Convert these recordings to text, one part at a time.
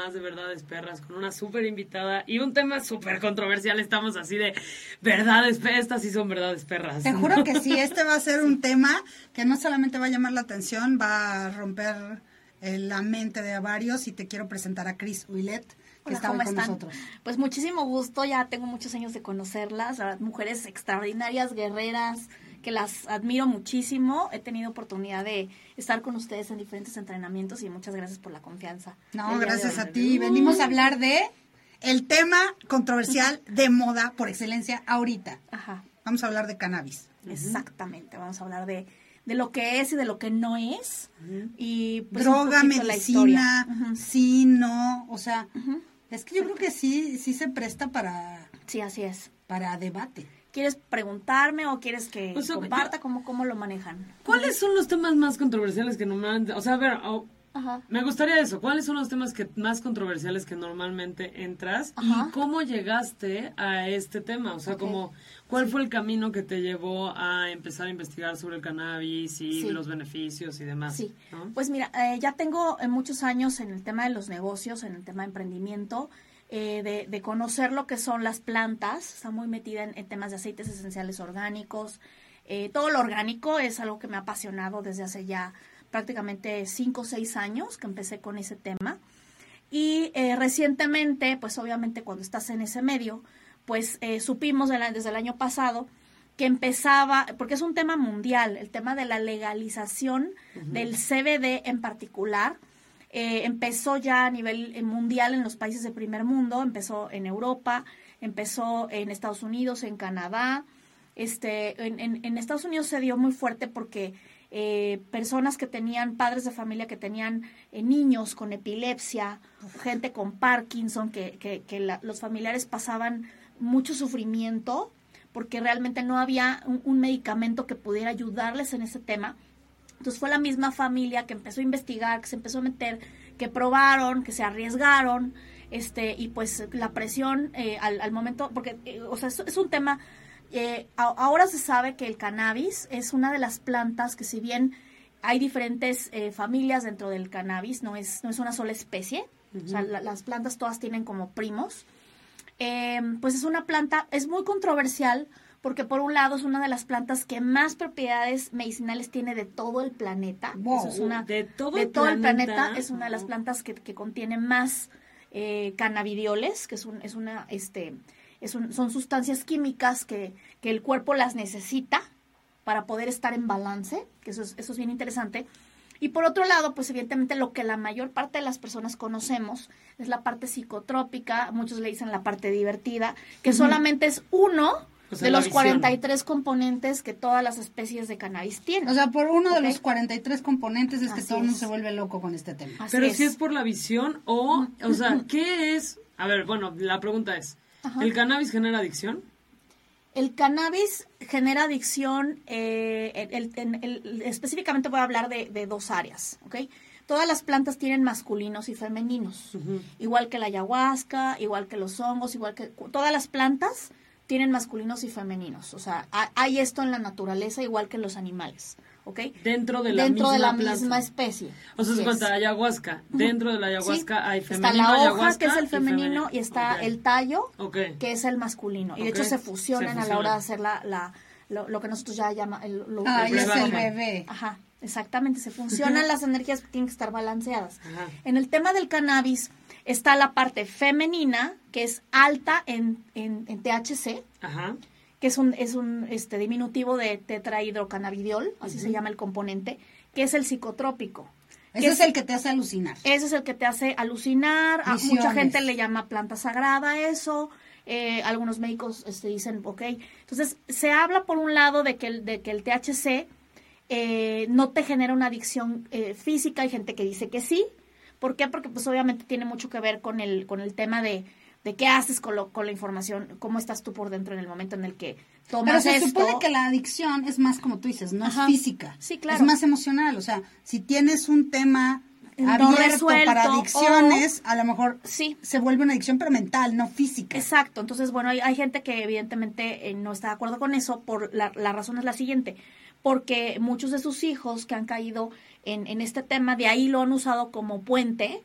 más de Verdades Perras con una súper invitada y un tema súper controversial. Estamos así de verdades, estas sí son verdades perras. Te juro que sí, este va a ser un tema que no solamente va a llamar la atención, va a romper eh, la mente de varios y te quiero presentar a Chris Willet que está con nosotros. Pues muchísimo gusto, ya tengo muchos años de conocerlas, mujeres extraordinarias, guerreras, que las admiro muchísimo. He tenido oportunidad de estar con ustedes en diferentes entrenamientos y muchas gracias por la confianza. No, gracias a ti. Venimos a hablar de el tema controversial de moda por excelencia ahorita. Ajá. Vamos a hablar de cannabis. Exactamente, vamos a hablar de, de lo que es y de lo que no es. Y pues, Droga, medicina, sí, no, o sea, es que yo creo que sí, sí se presta para... Sí, así es. Para debate. ¿Quieres preguntarme o quieres que comparta cómo, cómo lo manejan? ¿Cuáles son los temas más controversiales que normalmente... O sea, a ver, me gustaría eso. ¿Cuáles son los temas que más controversiales que normalmente entras? ¿Y cómo llegaste a este tema? O sea, como, ¿cuál fue el camino que te llevó a empezar a investigar sobre el cannabis y los beneficios y demás? Sí. Pues mira, eh, ya tengo eh, muchos años en el tema de los negocios, en el tema de emprendimiento. Eh, de, conocer lo que son las plantas, está muy metida en, temas de aceites esenciales orgánicos. Eh, todo lo orgánico es algo que me ha apasionado desde hace ya prácticamente cinco o seis años que empecé con ese tema. Y eh, recientemente, pues obviamente cuando estás en ese medio, pues supimos desde el año pasado que empezaba, porque es un tema mundial, el tema de la legalización del CBD en particular, eh, empezó ya a nivel eh, mundial en los países de primer mundo, empezó en Europa, empezó en Estados Unidos, en Canadá. Este, en, Estados Unidos se dio muy fuerte porque eh, personas que tenían, padres de familia que tenían niños con epilepsia, gente con Parkinson, que, que, que los familiares pasaban mucho sufrimiento porque realmente no había un medicamento que pudiera ayudarles en ese tema entonces fue la misma familia que empezó a investigar, que se empezó a meter, que probaron, que se arriesgaron, este, y pues la presión eh, al, momento, porque, eh, o sea, es, un tema, eh, ahora se sabe que el cannabis es una de las plantas que si bien hay diferentes familias dentro del cannabis, no es, no es una sola especie, o sea, las plantas todas tienen como primos, pues es una planta, es muy controversial porque por un lado es una de las plantas que más propiedades medicinales tiene de todo el planeta. es una, de todo, el, planeta. Es una de las plantas que, que contiene más eh, cannabidioles, que es, un, es una, este, es son sustancias químicas que, que el cuerpo las necesita para poder estar en balance, que eso es, eso es bien interesante. Y por otro lado, pues evidentemente lo que la mayor parte de las personas conocemos es la parte psicotrópica, muchos le dicen la parte divertida, que solamente es uno de los 43 componentes que todas las especies de cannabis tienen. O sea, por uno de los 43 componentes es que todo el mundo se vuelve loco con este tema. Pero si es por la visión o, o sea, ¿qué es? A ver, bueno, la pregunta es, ¿el cannabis genera adicción? El cannabis genera adicción, eh, el, específicamente voy a hablar de, dos áreas, ¿ok? Todas las plantas tienen masculinos y femeninos, igual que la ayahuasca, igual que los hongos, igual que todas las plantas tienen masculinos y femeninos. O sea, hay esto en la naturaleza igual que en los animales. ¿ok? Dentro de la, Dentro misma, de la misma especie. O sea, se cuenta ayahuasca. Dentro de la ayahuasca hay femenino Está la hoja, que es el femenino, y, está el tallo, que es el masculino. Y de hecho se fusionan, a la hora de hacer la, la lo, que nosotros ya llamamos el, ah, es el bebé. Ajá, exactamente. Se funcionan las energías, tienen que estar balanceadas. En el tema del cannabis, Está la parte femenina, que es alta en, en, THC, que es un, es un este, diminutivo de tetrahidrocannabidiol, así se llama el componente, que es el psicotrópico. Ese es, el que te hace alucinar. Ese es el que te hace alucinar. A mucha gente le llama planta sagrada eso. Eh, algunos médicos este, dicen, ok. Entonces, se habla por un lado de que el, de que el THC eh, no te genera una adicción eh, física. Hay gente que dice que sí. ¿Por qué? Porque pues obviamente tiene mucho que ver con el, con el tema de, de qué haces con, lo, con la información, cómo estás tú por dentro en el momento en el que tomas Pero se supone que la adicción es más, como tú dices, no es física. Sí, claro. Es más emocional. O sea, si tienes un tema abierto para adicciones, a lo mejor sí. se vuelve una adicción pero mental, no física. Exacto. Entonces, bueno, hay, hay gente que evidentemente eh, no está de acuerdo con eso. por la, la razón es la siguiente. Porque muchos de sus hijos que han caído en, en este tema, de ahí lo han usado como puente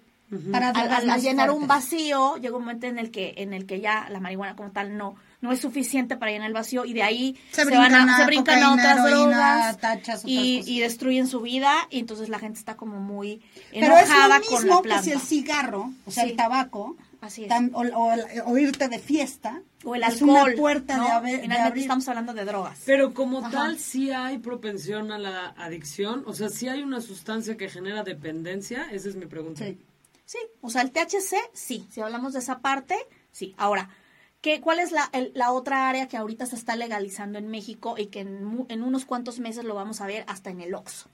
Para llenar un vacío, llega un momento en el que en el que ya la marihuana como tal no no es suficiente para llenar el vacío y de ahí se, van a, se brincan a otras drogas y, y, destruyen su vida y entonces la gente está como muy enojada Pero es lo mismo que si el cigarro, o sea, el tabaco, Así es. o, irte de fiesta. O el alcohol. Es una puerta de, Finalmente estamos hablando de drogas. Pero como tal, sí hay propensión a la adicción. O sea, sí hay una sustancia que genera dependencia. Esa es mi pregunta. Sí. Sí, o sea, el THC, sí. Si hablamos de esa parte, sí. Ahora, ¿qué, ¿cuál es la, la otra área que ahorita se está legalizando en México y que en, en unos cuantos meses lo vamos a ver hasta en el OXXO?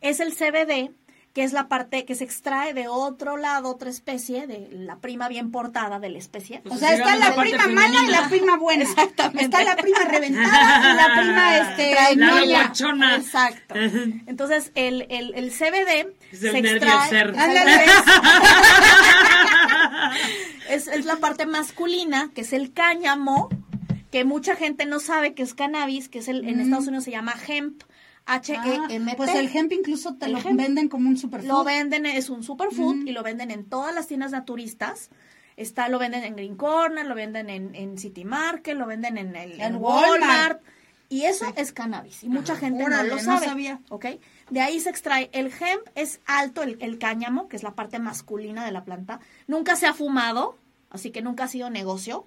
Es el CBD, que es la parte que se extrae de otro lado, otra especie, de la prima bien portada de la especie. o sea, está la prima mala y la prima buena. Exactamente. Está la prima reventada y la prima este la Exacto. Entonces, el, el, el CBD se extrae. es, es la parte masculina, que es el cáñamo, que mucha gente no sabe que es cannabis, que es el, en Estados Unidos se llama hemp H-E-M-P. pues el hemp incluso te lo venden como un superfood. Lo venden, es un superfood y lo venden en todas las tiendas naturistas. Está, lo venden en Green Corner, lo venden en, en City Market, lo venden en, el, en Walmart. Y eso es cannabis. Y mucha gente no lo sabe. sabía. ¿Ok? De ahí se extrae. El hemp es alto, el, cáñamo, que es la parte masculina de la planta. Nunca se ha fumado, así que nunca ha sido negocio.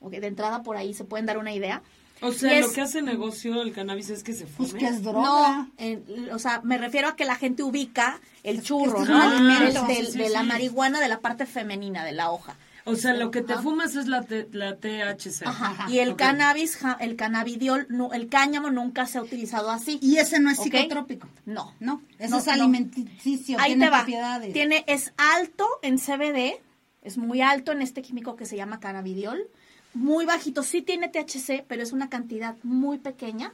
Okay, de entrada por ahí se pueden dar una idea. O sea, lo que hace negocio el cannabis es que se fume. Pues que es droga. No, o sea, me refiero a que la gente ubica el churro, ¿no? de la marihuana de la parte femenina de la hoja. O sea, lo que te fumas es la, la THC. Ajá. Y el cannabis, el cannabidiol, no, el cáñamo nunca se ha utilizado así. Y ese no es psicotrópico. No. No, eso es alimenticio, Ahí tiene te propiedades. Tiene, es alto en CBD, es muy alto en este químico que se llama cannabidiol muy bajito. Sí tiene THC, pero es una cantidad muy pequeña.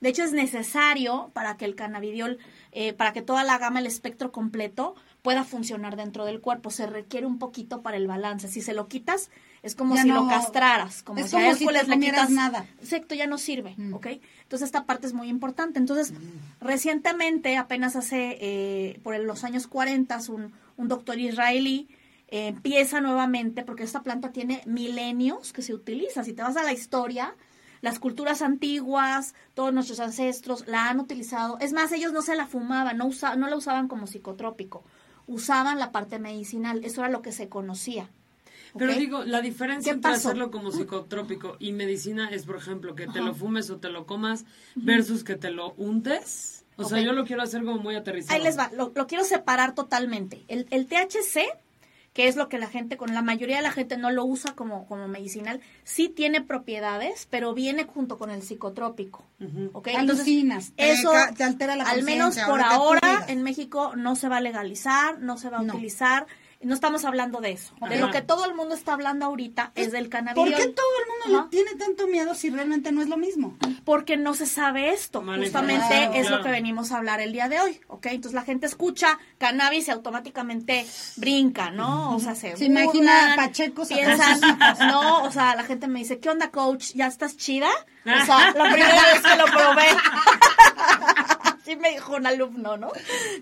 De hecho, es necesario para que el cannabidiol, eh, para que toda la gama, el espectro completo, pueda funcionar dentro del cuerpo. Se requiere un poquito para el balance. Si se lo quitas, es como si lo castraras. Como si a le quitas nada. Exacto, ya no sirve. Mm. ¿Ok? Entonces, esta parte es muy importante. Entonces, mm. recientemente, apenas hace, eh, por los años 40, un, un doctor israelí empieza nuevamente, porque esta planta tiene milenios que se utiliza. Si te vas a la historia, las culturas antiguas, todos nuestros ancestros la han utilizado. Es más, ellos no se la fumaban, no, no la usaban como psicotrópico, usaban la parte medicinal, eso era lo que se conocía. Pero digo, la diferencia entre hacerlo como psicotrópico y medicina es, por ejemplo, que te lo fumes o te lo comas versus que te lo untes. O sea, yo lo quiero hacer como muy aterrizado. Ahí les va, lo, lo quiero separar totalmente. El, el THC que es lo que la gente, con la mayoría de la gente no lo usa como, como medicinal, sí tiene propiedades, pero viene junto con el psicotrópico. Entonces, eso, te, altera la al menos por ahora, en México no se va a legalizar, no se va a utilizar no estamos hablando de eso. De lo que todo el mundo está hablando ahorita es, del cannabis. ¿Por qué todo el mundo tiene tanto miedo si realmente no es lo mismo? Porque no se sabe esto. Justamente es lo que venimos a hablar el día de hoy, ¿ok? Entonces la gente escucha cannabis y automáticamente brinca, ¿no? O sea, se, se imagina Pacheco piensan, no, o sea, la gente me dice, ¿qué onda, coach? ¿Ya estás chida? O sea, la primera vez que lo probé. Así me dijo un alumno, ¿no?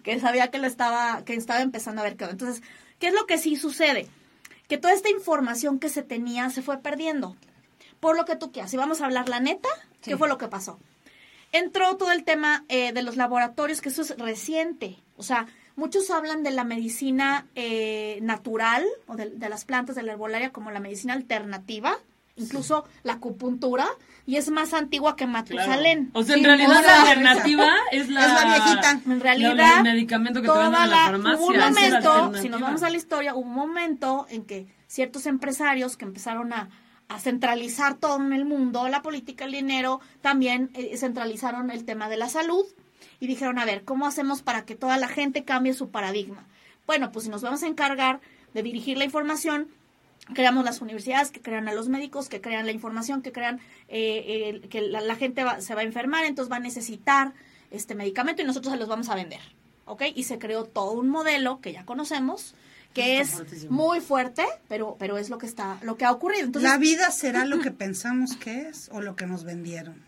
Que sabía que lo estaba, que estaba empezando a ver onda. Entonces, ¿Qué es lo que sí sucede? Que toda esta información que se tenía se fue perdiendo. Por lo que tú quieras. Si vamos a hablar la neta, ¿qué fue lo que pasó? Entró todo el tema eh, de los laboratorios, que eso es reciente. O sea, muchos hablan de la medicina eh, natural o de, de, las plantas de la herbolaria como la medicina alternativa, incluso la acupuntura, y es más antigua que Matusalén. O sea, en realidad la alternativa es la, es la viejita. En realidad, el medicamento que te venden en la farmacia. un momento, si nos vamos a la historia, hubo un momento en que ciertos empresarios que empezaron a, a centralizar todo en el mundo, la política, el dinero, también eh, centralizaron el tema de la salud y dijeron, a ver, ¿cómo hacemos para que toda la gente cambie su paradigma? Bueno, pues si nos vamos a encargar de dirigir la información, creamos las universidades que crean a los médicos, que crean la información, que crean eh, que la, gente se va a enfermar, entonces va a necesitar este medicamento y nosotros se los vamos a vender. ¿Ok? Y se creó todo un modelo que ya conocemos, que es muy fuerte, pero, pero es lo que está, lo que ha ocurrido. Entonces, ¿La vida será lo que pensamos que es o lo que nos vendieron?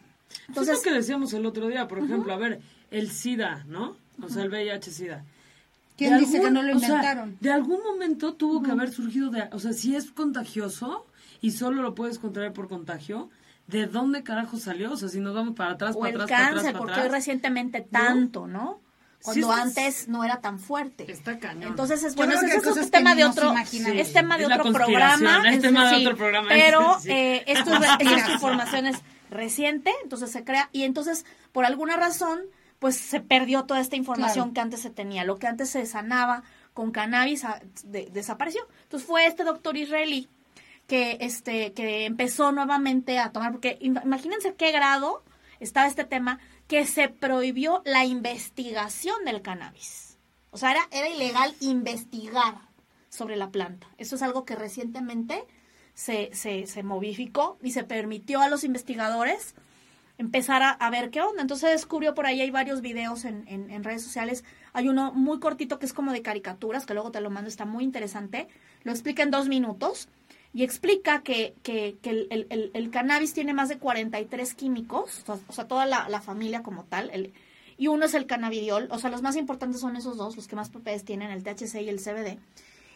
Entonces, es lo que decíamos el otro día, por ejemplo, a ver, el SIDA, ¿no? O sea, el VIH-SIDA ¿Quién dice que no lo inventaron? de algún momento tuvo que haber surgido de, o sea, si es contagioso y solo lo puedes contraer por contagio, ¿de dónde carajo salió? O sea, si nos vamos para atrás, para atrás, para atrás, para porque hoy recientemente tanto, ¿no? Cuando antes no era tan fuerte. Está cañón. Entonces es bueno, ese es tema de otro, es tema de otro programa, es tema de otro programa. Pero eh, esto, esta información es reciente, entonces se crea y entonces por alguna razón pues se perdió toda esta información que antes se tenía. Lo que antes se sanaba con cannabis ah, desapareció. Entonces fue este doctor israelí que este que empezó nuevamente a tomar porque imagínense qué grado estaba este tema que se prohibió la investigación del cannabis. O sea, era, era ilegal investigar sobre la planta. Eso es algo que recientemente se, se, se modificó y se permitió a los investigadores empezar a, ver qué onda. Entonces descubrió por ahí, hay varios videos en, en, redes sociales. Hay uno muy cortito que es como de caricaturas, que luego te lo mando, está muy interesante. Lo explica en dos minutos y explica que, que, que el, el, el, cannabis tiene más de 43 químicos, o sea, toda la, la familia como tal, y uno es el cannabidiol, o sea, los más importantes son esos dos, los que más propiedades tienen, el THC y el CBD.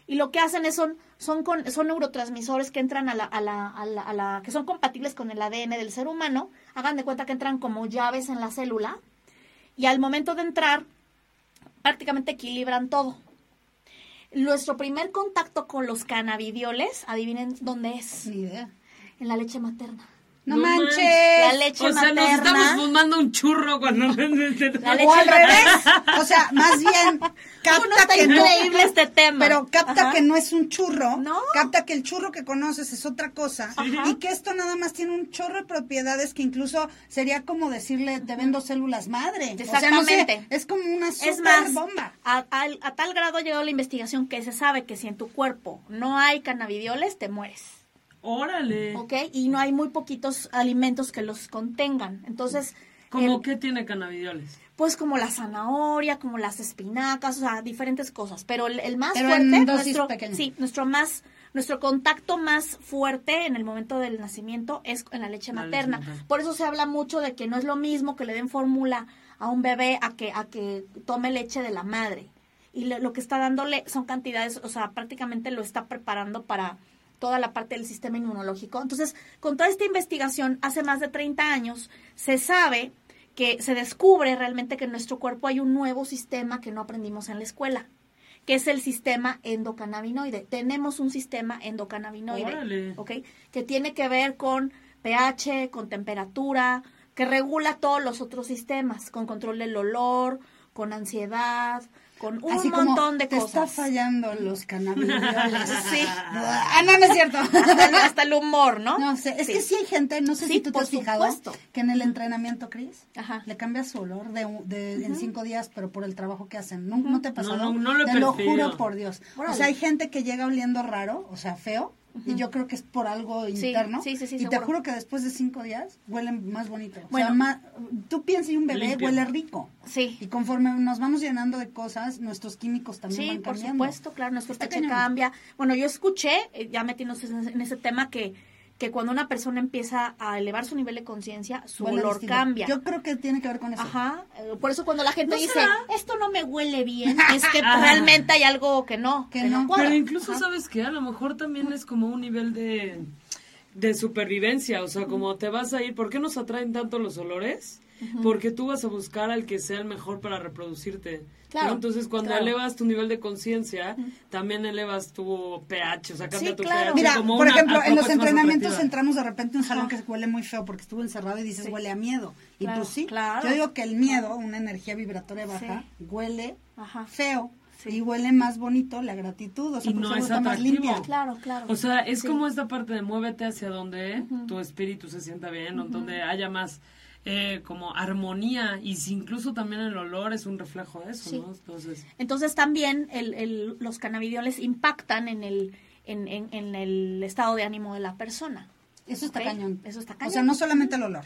Y lo que hacen es son, son, con, son neurotransmisores que entran a la, a, la, a, la, a la, que son compatibles con el ADN del ser humano. Hagan de cuenta que entran como llaves en la célula. Y al momento de entrar, prácticamente equilibran todo. Nuestro primer contacto con los cannabidioles, adivinen dónde es. Ni idea. En la leche materna. No, manches. La leche o sea, nos estamos fumando un churro cuando... La o al revés. O sea, más bien, capta que increíble este tema. Pero capta que no es un churro. No. Capta que el churro que conoces es otra cosa. Y que esto nada más tiene un chorro de propiedades que incluso sería como decirle, te vendo células madre. Exactamente. es como una super bomba. A, a tal grado ha llegado la investigación que se sabe que si en tu cuerpo no hay cannabidioles, te mueres. Órale. ¿Ok? Y no hay muy poquitos alimentos que los contengan. Entonces... ¿Cómo qué tiene cannabidioles? Pues como la zanahoria, como las espinacas, o sea, diferentes cosas. Pero el, más fuerte, nuestro, sí, nuestro más, nuestro contacto más fuerte en el momento del nacimiento es en la leche materna. Por eso se habla mucho de que no es lo mismo que le den fórmula a un bebé a que, a que tome leche de la madre. Y lo que está dándole son cantidades, o sea, prácticamente lo está preparando para toda la parte del sistema inmunológico. Entonces, con toda esta investigación, hace más de 30 años, se sabe que se descubre realmente que en nuestro cuerpo hay un nuevo sistema que no aprendimos en la escuela, que es el sistema endocannabinoide. Tenemos un sistema endocannabinoide, ¿ok? Que tiene que ver con pH, con temperatura, que regula todos los otros sistemas, con control del olor, con ansiedad, con un montón de cosas. está fallando los cannabinoides. sí. Ah, no, no es cierto. Hasta, el humor, ¿no? No sé, es que sí hay gente, no sé si tú te has fijado, que en el entrenamiento, Cris, le cambia su olor de, de en cinco días, pero por el trabajo que hacen. ¿No, ¿no te ha pasado? No, no, lo Te lo juro por Dios. O sea, hay gente que llega oliendo raro, o sea, feo, y yo creo que es por algo interno. Sí, sí, sí, y te juro que después de cinco días huelen más bonito. Bueno, o sea, más, tú piensas y un bebé huele rico. Sí. Y conforme nos vamos llenando de cosas, nuestros químicos también van cambiando. Sí, por supuesto, claro, nuestro pH cambia. Bueno, yo escuché, eh, ya metiéndonos en ese tema, que que cuando una persona empieza a elevar su nivel de conciencia, su olor cambia. Yo creo que tiene que ver con eso. Ajá. Eh, por eso cuando la gente dice, esto no me huele bien, es que realmente hay algo que no, que, no. Pero incluso, ¿sabes que A lo mejor también es como un nivel de, de supervivencia, o sea, como te vas a ir, ¿por qué nos atraen tanto los olores? Porque tú vas a buscar al que sea el mejor para reproducirte. Entonces, cuando elevas tu nivel de conciencia, también elevas tu pH, o sea, cambia tu pH. Mira, por ejemplo, en los entrenamientos entramos de repente a un salón que huele muy feo porque estuvo encerrado y dices huele a miedo. y pues sí, yo digo que el miedo, una energía vibratoria baja, huele feo. Y huele más bonito la gratitud, o sea, y no es más limpia. Claro, claro. O sea, es como esta parte de muévete hacia donde tu espíritu se sienta bien, o donde haya más eh, como armonía y si incluso también el olor es un reflejo de eso, ¿no? Entonces, Entonces también el, el, los cannabidioles impactan en el, en, en, el estado de ánimo de la persona. Eso está cañón. Eso está cañón. O sea, no solamente el olor,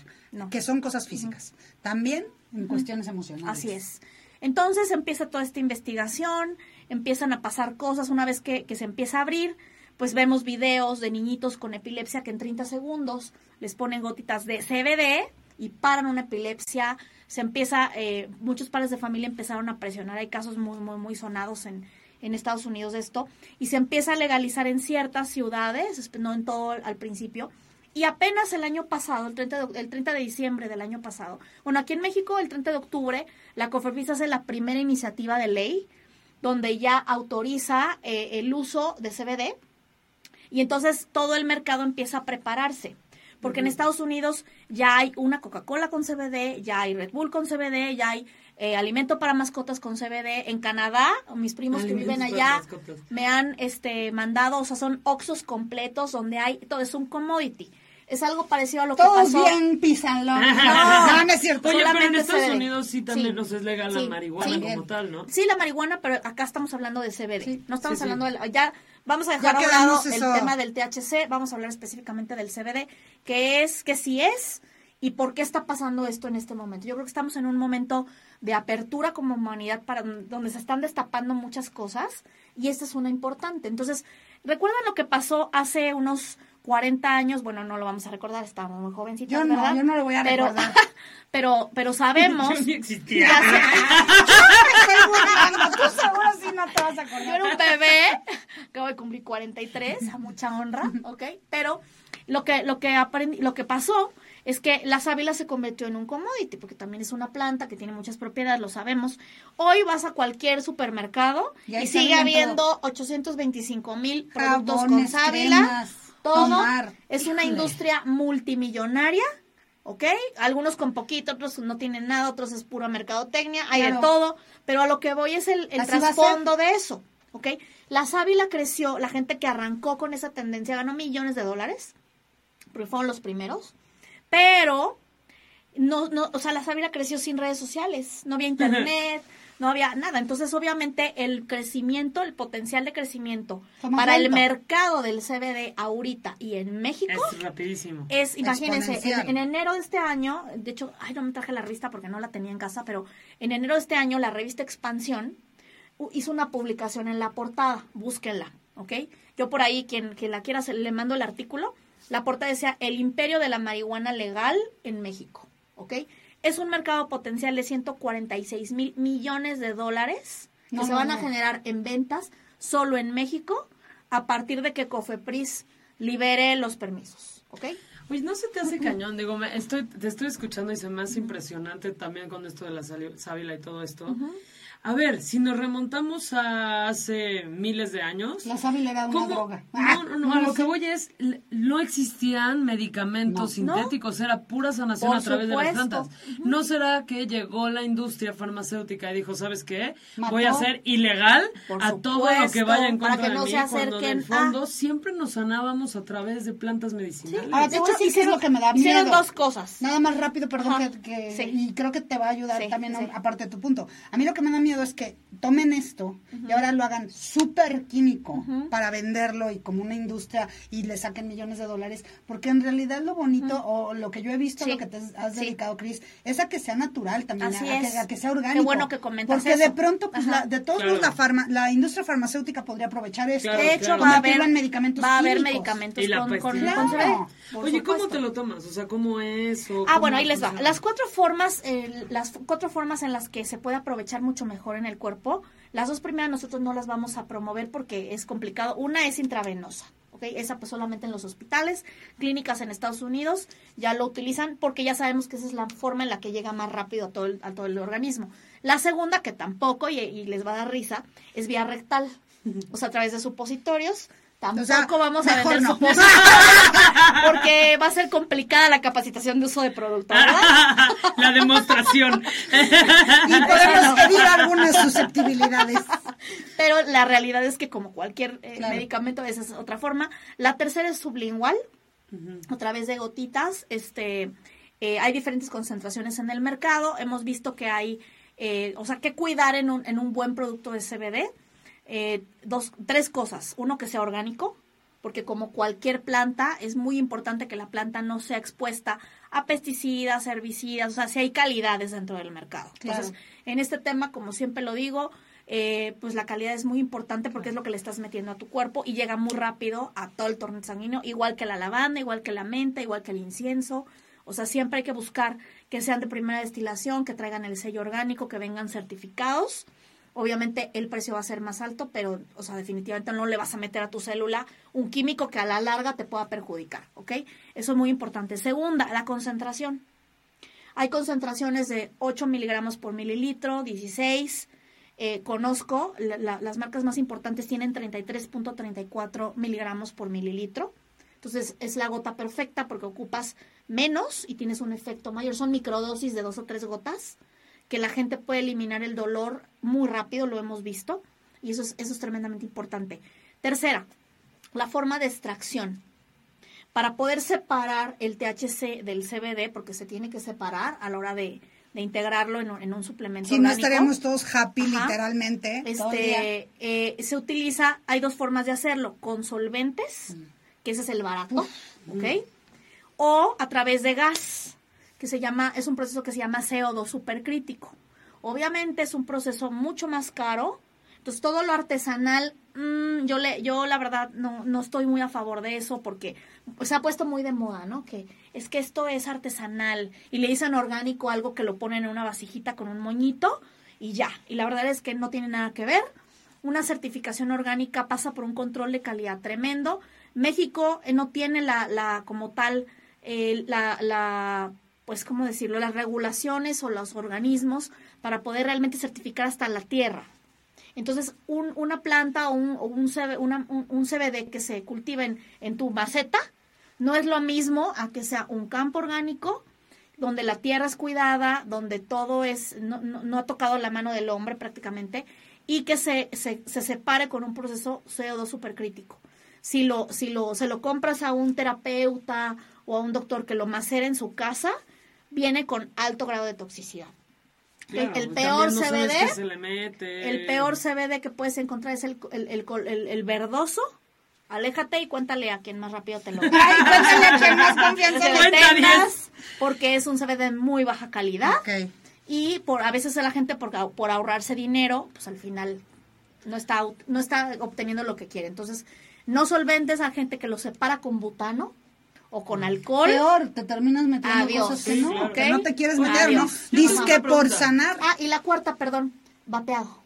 que son cosas físicas, también en cuestiones emocionales. Así es. Entonces empieza toda esta investigación, empiezan a pasar cosas una vez que, que se empieza a abrir, pues vemos videos de niñitos con epilepsia que en 30 segundos les ponen gotitas de CBD y paran una epilepsia. Se empieza, eh, muchos padres de familia empezaron a presionar, hay casos muy, muy, sonados en, en Estados Unidos de esto, y se empieza a legalizar en ciertas ciudades, no en todo al principio, y apenas el año pasado, el 30, de, el 30 de diciembre del año pasado, bueno, aquí en México el 30 de octubre, la COFEPRIS hace la primera iniciativa de ley donde ya autoriza eh, el uso de CBD y entonces todo el mercado empieza a prepararse. Porque en Estados Unidos ya hay una Coca-Cola con CBD, ya hay Red Bull con CBD, ya hay eh, alimento para mascotas con CBD. En Canadá, mis primos que viven allá me han este mandado, o sea, son oxos completos donde hay, todo es un commodity. Es algo parecido a lo que pasó. Todos bien písanlo. No, no, es cierto. Oye, pero en Estados Unidos sí también nos es legal la marihuana como tal, ¿no? Sí, la marihuana, pero acá estamos hablando de CBD. no estamos hablando de... Ya vamos a dejar a un lado el tema del THC, vamos a hablar específicamente del CBD, que es, que sí es y por qué está pasando esto en este momento. Yo creo que estamos en un momento de apertura como humanidad para donde se están destapando muchas cosas y esta es una importante. Entonces, ¿recuerdan lo que pasó hace unos 40 años, bueno, no lo vamos a recordar, estábamos muy jovencitos, yo no, Yo no lo voy a pero, recordar. pero, pero sabemos... Yo ni existía. Tú seguro sí no te vas a acordar. Yo era un bebé, acabo de cumplir 43, a mucha honra, ¿ok? Pero lo que, lo que, aprendí, lo que pasó es que la sábila se convirtió en un commodity, porque también es una planta que tiene muchas propiedades, lo sabemos. Hoy vas a cualquier supermercado y, sigue habiendo 825 mil productos con sábila todo es una industria multimillonaria, ¿ok? Algunos con poquito, otros no tienen nada, otros es pura mercadotecnia, hay de todo, pero a lo que voy es el, trasfondo de eso, ¿ok? La sábila creció, la gente que arrancó con esa tendencia ganó millones de dólares, porque fueron los primeros, pero no, no, o sea, la sábila creció sin redes sociales, no había internet, no había nada. Entonces, obviamente, el crecimiento, el potencial de crecimiento para el mercado del CBD ahorita y en México es rapidísimo. Es, imagínense, en, enero de este año, de hecho, ay, no me traje la revista porque no la tenía en casa, pero en enero de este año la revista Expansión hizo una publicación en la portada, búsquenla, ¿ok? Yo por ahí, quien, quien la quiera, le mando el artículo. La portada decía El imperio de la marihuana legal en México, ¿ok? Es un mercado potencial de 146 mil millones de dólares que se van a generar en ventas solo en México a partir de que Cofepris libere los permisos, ¿ok? Pues no se te hace cañón, digo, me estoy, te estoy escuchando y se me hace impresionante también con esto de la sábila y todo esto. A ver, si nos remontamos a hace miles de años. La sábila era una droga. No, no, no, a lo que voy es, no existían medicamentos sintéticos, era pura sanación a través de las plantas. ¿No será que llegó la industria farmacéutica y dijo, ¿sabes qué? Voy a hacer ilegal a todo lo que vaya en contra de mí, cuando en el fondo siempre nos sanábamos a través de plantas medicinales. Ahora, de hecho, sí, es lo que me da miedo. Hicieron dos cosas. Nada más rápido, perdón, que, y creo que te va a ayudar también, aparte de tu punto. A mí lo que me da miedo es que tomen esto y ahora lo hagan súper químico para venderlo y como una industria y le saquen millones de dólares, porque en realidad lo bonito o lo que yo he visto, lo que te has dedicado, Cris, es a que sea natural también, a, que, sea orgánico. Qué bueno que comentas Porque de pronto, pues, de todos modos, la, farma, la industria farmacéutica podría aprovechar esto. de hecho, va a haber medicamentos va a haber medicamentos con, con, Oye, ¿cómo te lo tomas? O sea, ¿cómo es? ah, bueno, ahí les va. Las cuatro formas, eh, las cuatro formas en las que se puede aprovechar mucho mejor en el cuerpo. Las dos primeras nosotros no las vamos a promover porque es complicado. Una es intravenosa. ¿okay? Esa pues solamente en los hospitales, clínicas en Estados Unidos ya lo utilizan porque ya sabemos que esa es la forma en la que llega más rápido a todo el, a todo el organismo. La segunda, que tampoco, y, y les va a dar risa, es vía rectal. O sea, a través de supositorios Tampoco vamos a vender no. porque va a ser complicada la capacitación de uso de producto, ¿verdad? la demostración. y podemos pedir algunas susceptibilidades. Pero la realidad es que como cualquier eh, medicamento, esa es otra forma. La tercera es sublingual, a través de gotitas. Este, eh, hay diferentes concentraciones en el mercado. Hemos visto que hay, eh, o sea, que cuidar en un, en un buen producto de CBD eh, dos, tres cosas. Uno, que sea orgánico, porque como cualquier planta, es muy importante que la planta no sea expuesta a pesticidas, herbicidas, o sea, si hay calidades dentro del mercado. Entonces, en este tema, como siempre lo digo, eh, pues la calidad es muy importante porque es lo que le estás metiendo a tu cuerpo y llega muy rápido a todo el torrente sanguíneo, igual que la lavanda, igual que la menta, igual que el incienso. O sea, siempre hay que buscar que sean de primera destilación, que traigan el sello orgánico, que vengan certificados. Obviamente el precio va a ser más alto, pero, o sea, definitivamente no le vas a meter a tu célula un químico que a la larga te pueda perjudicar, ¿ok? Eso es muy importante. Segunda, la concentración. Hay concentraciones de 8 miligramos por mililitro, 16. Eh, conozco, las marcas más importantes tienen 33.34 miligramos por mililitro. Entonces es la gota perfecta porque ocupas menos y tienes un efecto mayor. Son microdosis de dos o tres gotas que la gente puede eliminar el dolor muy rápido, lo hemos visto, y eso es, eso es tremendamente importante. Tercera, la forma de extracción. Para poder separar el THC del CBD, porque se tiene que separar a la hora de, integrarlo en, un suplemento. Si no estaríamos todos happy, literalmente. Este, eh, se utiliza, hay dos formas de hacerlo, con solventes, mm. que ese es el barato, ¿ok? O a través de gas que se llama, es un proceso que se llama CO2 supercrítico. Obviamente es un proceso mucho más caro. Entonces todo lo artesanal, mm, yo le, yo la verdad no, no estoy muy a favor de eso porque se ha puesto muy de moda, ¿no? Que es que esto es artesanal y le dicen orgánico algo que lo ponen en una vasijita con un moñito y ya. Y la verdad es que no tiene nada que ver. Una certificación orgánica pasa por un control de calidad tremendo. México eh, no tiene la, la como tal eh, la, la pues, ¿cómo decirlo?, las regulaciones o los organismos para poder realmente certificar hasta la tierra. Entonces, un, una planta o un, un, CBD que se cultiva en, tu maceta no es lo mismo a que sea un campo orgánico donde la tierra es cuidada, donde todo es, no, no, ha tocado la mano del hombre prácticamente, y que se, se, se separe con un proceso CO2 supercrítico. Si lo, si lo, se lo compras a un terapeuta o a un doctor que lo macera en su casa, viene con alto grado de toxicidad. el, peor CBD, el peor CBD que puedes encontrar es el, el, verdoso. Aléjate y cuéntale a quien más rápido te lo. Ay, cuéntale a quien más confianza le tengas, porque es un CBD de muy baja calidad. Y por a veces a la gente por, por ahorrarse dinero, pues al final no está no está obteniendo lo que quiere. Entonces, no solventes a gente que lo separa con butano o con alcohol. Peor, te terminas metiendo cosas que no, que no te quieres meter, ¿no? Dice que por sanar. Ah, y la cuarta, perdón, vapeado.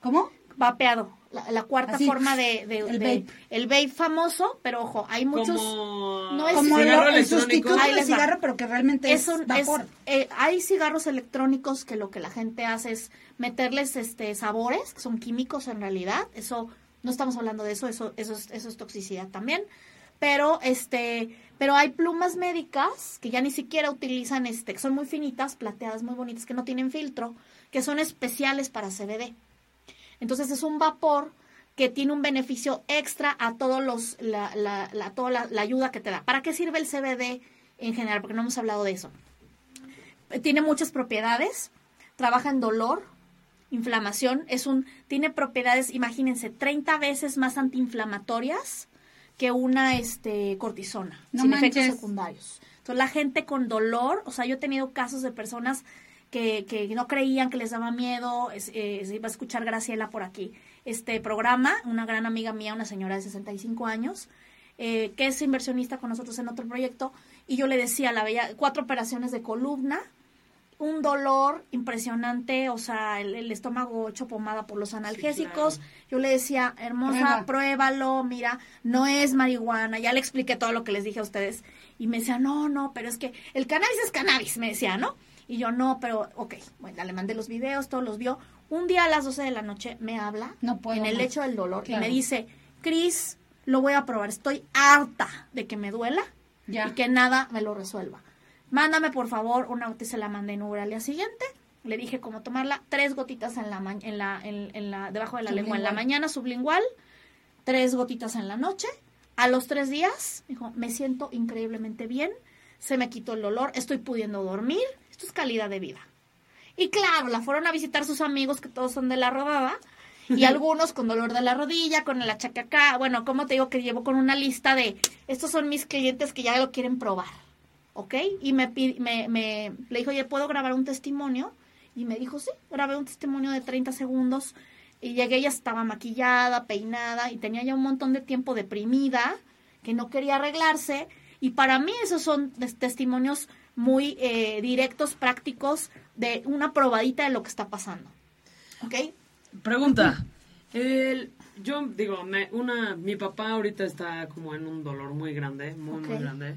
¿Cómo? Vapeado. La, cuarta forma de, de, el, vape. el vape famoso, pero ojo, hay muchos no es como el, sustituto del cigarro, pero que realmente es, un, vapor. Eh, hay cigarros electrónicos que lo que la gente hace es meterles este sabores, que son químicos en realidad, eso no estamos hablando de eso, eso eso eso es toxicidad también pero este pero hay plumas médicas que ya ni siquiera utilizan este que son muy finitas plateadas muy bonitas que no tienen filtro que son especiales para CBD entonces es un vapor que tiene un beneficio extra a todos los la, la, la toda la, ayuda que te da. Para qué sirve el CBD en general porque no hemos hablado de eso. Tiene muchas propiedades trabaja en dolor inflamación es un tiene propiedades imagínense 30 veces más antiinflamatorias que una este, cortisona, sin efectos secundarios. Entonces, la gente con dolor, o sea, yo he tenido casos de personas que, que no creían, que les daba miedo, eh, se iba a escuchar Graciela por aquí, este programa, una gran amiga mía, una señora de 65 años, eh, que es inversionista con nosotros en otro proyecto, y yo le decía, la veía, cuatro operaciones de columna, un dolor impresionante, o sea, el, estómago hecho pomada por los analgésicos. Yo le decía, hermosa, pruébalo, mira, no es marihuana. Ya le expliqué todo lo que les dije a ustedes. Y me decía, no, no, pero es que el cannabis es cannabis, me decía, ¿no? Y yo, no, pero, ok, bueno, le mandé los videos, todos los vio. Un día a las 12 de la noche me habla no en el lecho del dolor y me dice, Cris, lo voy a probar, estoy harta de que me duela y que nada me lo resuelva mándame por favor una, se la mandé en Uber al día siguiente, le dije cómo tomarla, tres gotitas en la, en la, en, la debajo de la lengua en la mañana, sublingual, tres gotitas en la noche, a los tres días, dijo, me siento increíblemente bien, se me quitó el dolor, estoy pudiendo dormir, esto es calidad de vida. Y claro, la fueron a visitar sus amigos, que todos son de la rodada, y algunos con dolor de la rodilla, con el achaque acá. Bueno, como te digo que llevo con una lista de, estos son mis clientes que ya lo quieren probar. ¿Ok? Y me, me, me le dijo, oye, ¿puedo grabar un testimonio? Y me dijo, sí, grabé un testimonio de 30 segundos. Y llegué, ella estaba maquillada, peinada y tenía ya un montón de tiempo deprimida, que no quería arreglarse. Y para mí esos son testimonios muy eh, directos, prácticos, de una probadita de lo que está pasando. ¿Ok? Pregunta. El, yo digo, me, una, mi papá ahorita está como en un dolor muy grande, muy, muy grande.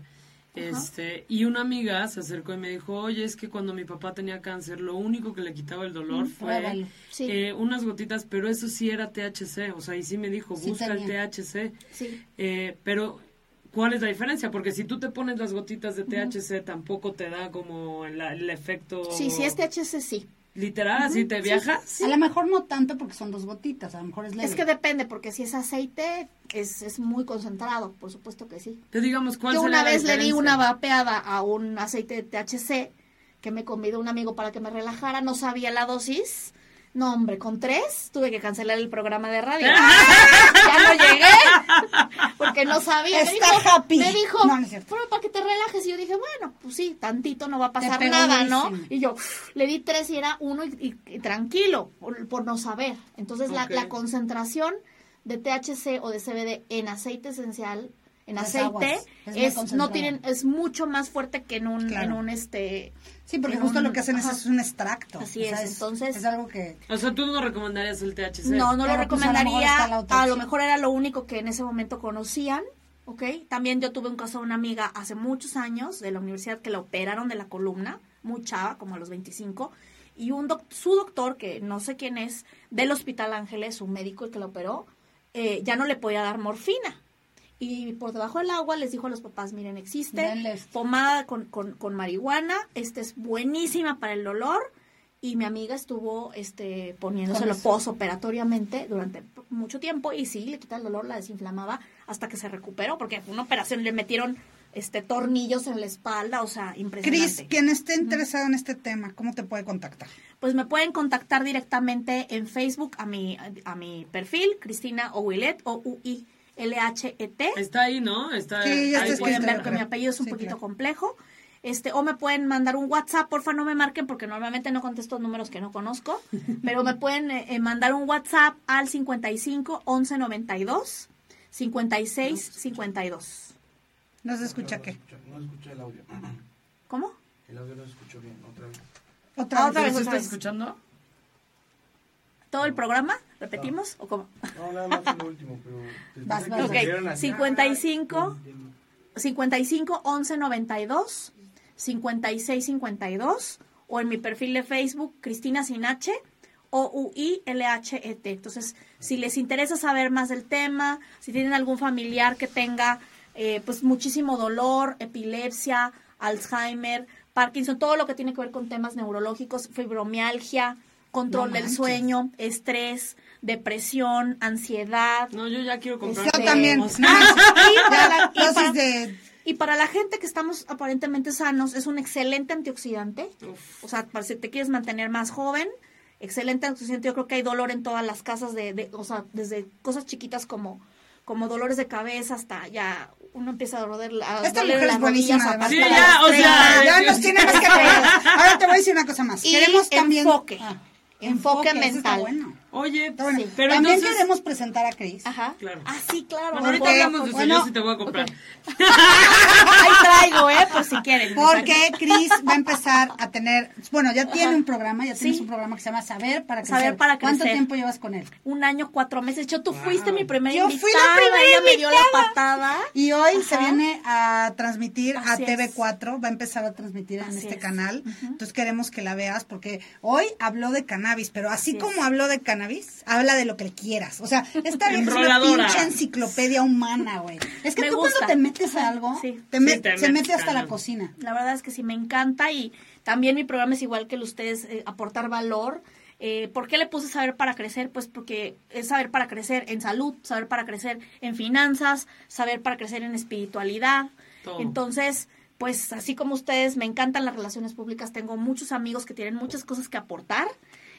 Este, y una amiga se acercó y me dijo, oye, es que cuando mi papá tenía cáncer, lo único que le quitaba el dolor fue eh, unas gotitas, pero eso sí era THC, o sea, y sí me dijo, busca el THC. Eh, pero, ¿cuál es la diferencia? Porque si tú te pones las gotitas de THC, tampoco te da como el efecto... Sí, sí es THC, sí. Literal, así te viajas. A lo mejor no tanto porque son dos gotitas, a lo mejor es leve. Es que depende, porque si es aceite, es, es muy concentrado, por supuesto que sí. Te digamos, ¿cuál Yo una vez le di una vapeada a un aceite de THC que me convidó un amigo para que me relajara, no sabía la dosis no, hombre, con tres tuve que cancelar el programa de radio. ya no llegué porque no sabía. Está me dijo, happy. Me dijo, no, para que te relajes. Y yo dije, bueno, pues sí, tantito no va a pasar nada, ¿no? Y yo le di tres y era uno y, tranquilo, por, no saber. Entonces la, la concentración de THC o de CBD en aceite esencial en aceite es, no tienen es mucho más fuerte que en un en un este sí porque justo lo que hacen es, un extracto así es, entonces es algo que o sea tú no recomendarías el THC no no lo pues, recomendaría. a lo, mejor era lo único que en ese momento conocían ¿ok? también yo tuve un caso de una amiga hace muchos años de la universidad que la operaron de la columna muy chava como a los 25 y un su doctor que no sé quién es del Hospital Ángeles un médico que la operó eh, ya no le podía dar morfina y por debajo del agua les dijo a los papás, miren, existe pomada con, con, marihuana, esta es buenísima para el dolor y mi amiga estuvo este poniéndoselo posoperatoriamente durante mucho tiempo y sí, le quita el dolor, la desinflamaba hasta que se recuperó, porque fue una operación, le metieron este tornillos en la espalda, o sea, impresionante. Cris, quien esté interesado en este tema, ¿cómo te puede contactar? Pues me pueden contactar directamente en Facebook a mi, a mi perfil, Cristina Owilet, o UI L-H-E-T. Está ahí, ¿no? Está, sí, ahí pueden ver que mi apellido es un poquito complejo. Este, o me pueden mandar un WhatsApp, porfa no me marquen porque normalmente no contesto números que no conozco, pero me pueden eh, eh, mandar un WhatsApp al 55 11 92 56 52. ¿No se escucha qué? No escuché el audio. ¿Cómo? El audio no se escuchó bien, otra vez. ¿Otra, ¿Otra vez? ¿Estás escuchando? Todo el programa? ¿Repetimos o cómo? No, nada más último, pero... Vas, vas, okay. 55, 55 11 92, 56 52, o en mi perfil de Facebook, Cristina Sin H, o U I L H E T. Entonces, si les interesa saber más del tema, si tienen algún familiar que tenga eh, pues muchísimo dolor, epilepsia, Alzheimer, Parkinson, todo lo que tiene que ver con temas neurológicos, fibromialgia, control del sueño, estrés, depresión, ansiedad. No, yo ya quiero comprar. Yo también. y, para la, gente que estamos aparentemente sanos, es un excelente antioxidante. O sea, para si te quieres mantener más joven, excelente antioxidante. Yo creo que hay dolor en todas las casas, de, o sea, desde cosas chiquitas como como dolores de cabeza hasta ya uno empieza a roder la Esta mujer es buenísima. Sí, ya, o sea, ya nos tiene que Ahora te voy a decir una cosa más. Queremos también enfoque. Ah. Enfoque, mental. Oye, pero también queremos presentar a Cris. Ajá. Claro. Ah, sí, claro. Bueno, ahorita hablamos de eso, yo sí te voy a comprar. Ahí traigo, ¿eh? Por si quieren. Porque Cris va a empezar a tener, bueno, ya tiene un programa, ya tienes un programa que se llama Saber para Crecer. Saber para Crecer. ¿Cuánto tiempo llevas con él? Un año, cuatro meses. Yo, tú fuiste mi primera yo invitada. Yo fui la primera ella me dio la patada. Y hoy se viene a transmitir a TV4, va a empezar a transmitir en este canal. Entonces queremos que la veas porque hoy habló de cannabis, pero así, como habló de cannabis, habla de lo que quieras. O sea, esta es una pinche enciclopedia humana, güey. Es que tú cuando te metes a algo, te, se mete hasta la cocina. La verdad es que sí, me encanta y también mi programa es igual que el ustedes, eh, aportar valor. Eh, ¿Por qué le puse saber para crecer? Pues porque es saber para crecer en salud, saber para crecer en finanzas, saber para crecer en espiritualidad. Entonces, pues así como ustedes, me encantan las relaciones públicas, tengo muchos amigos que tienen muchas cosas que aportar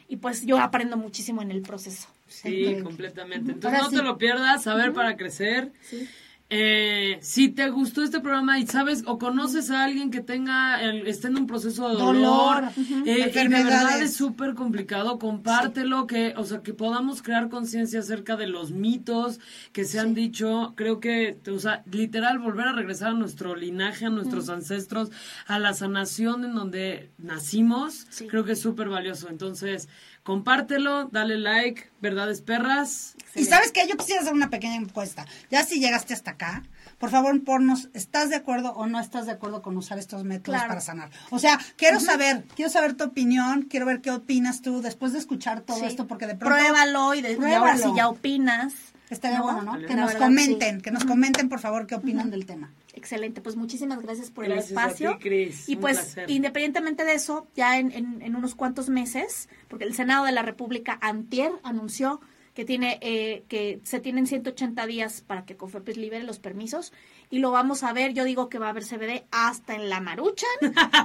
y pues yo aprendo muchísimo en el proceso. Sí, completamente. Entonces no te lo pierdas, saber para crecer. Eh, si te gustó este programa y sabes o conoces a alguien que tenga el, esté en un proceso de dolor, eh, y de verdad es súper complicado, compártelo, que, o sea, que podamos crear conciencia acerca de los mitos que se han dicho. Creo que, o sea, literal, volver a regresar a nuestro linaje, a nuestros ancestros, a la sanación en donde nacimos, creo que es súper valioso. Entonces, compártelo, dale like, verdades perras. Y sabes que yo quisiera hacer una pequeña encuesta. Ya si llegaste hasta acá, por favor ponnos, ¿estás de acuerdo o no estás de acuerdo con usar estos métodos para sanar? O sea, quiero saber, quiero saber tu opinión, quiero ver qué opinas tú después de escuchar todo esto, porque de pronto... Pruébalo y, de, ahora si ya opinas. Estaría bueno, ¿no? Que nos comenten, que nos comenten, por favor, qué opinan del tema. Excelente, pues muchísimas gracias por el espacio. Y pues, independientemente de eso, ya en, en, unos cuantos meses, porque el Senado de la República antier anunció que tiene eh, que se tienen 180 días para que Cofepris libere los permisos y lo vamos a ver. Yo digo que va a haber CBD hasta en la maruchan,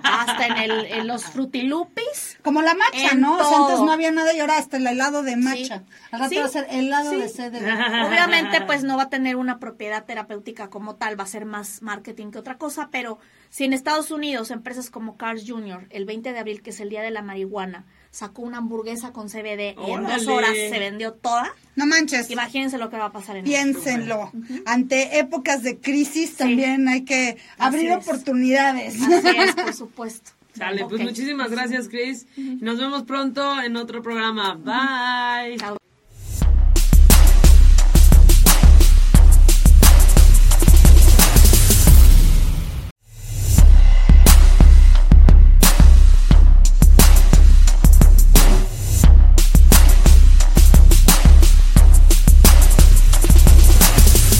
hasta en, el, en los frutilupis. Como la matcha, ¿no? antes no había nada y ahora hasta el helado de matcha. Sí. va a ser helado de CBD. Obviamente, pues no va a tener una propiedad terapéutica como tal, va a ser más marketing que otra cosa, pero si en Estados Unidos empresas como Carl's Jr., el 20 de abril, que es el día de la marihuana, sacó una hamburguesa con CBD y en dos horas se vendió toda. No manches. Imagínense lo que va a pasar en Piénsenlo. Ante épocas de crisis también hay que abrir oportunidades. Así es, por supuesto. Sale, pues muchísimas gracias, Chris. Nos vemos pronto en otro programa. Bye. Chao.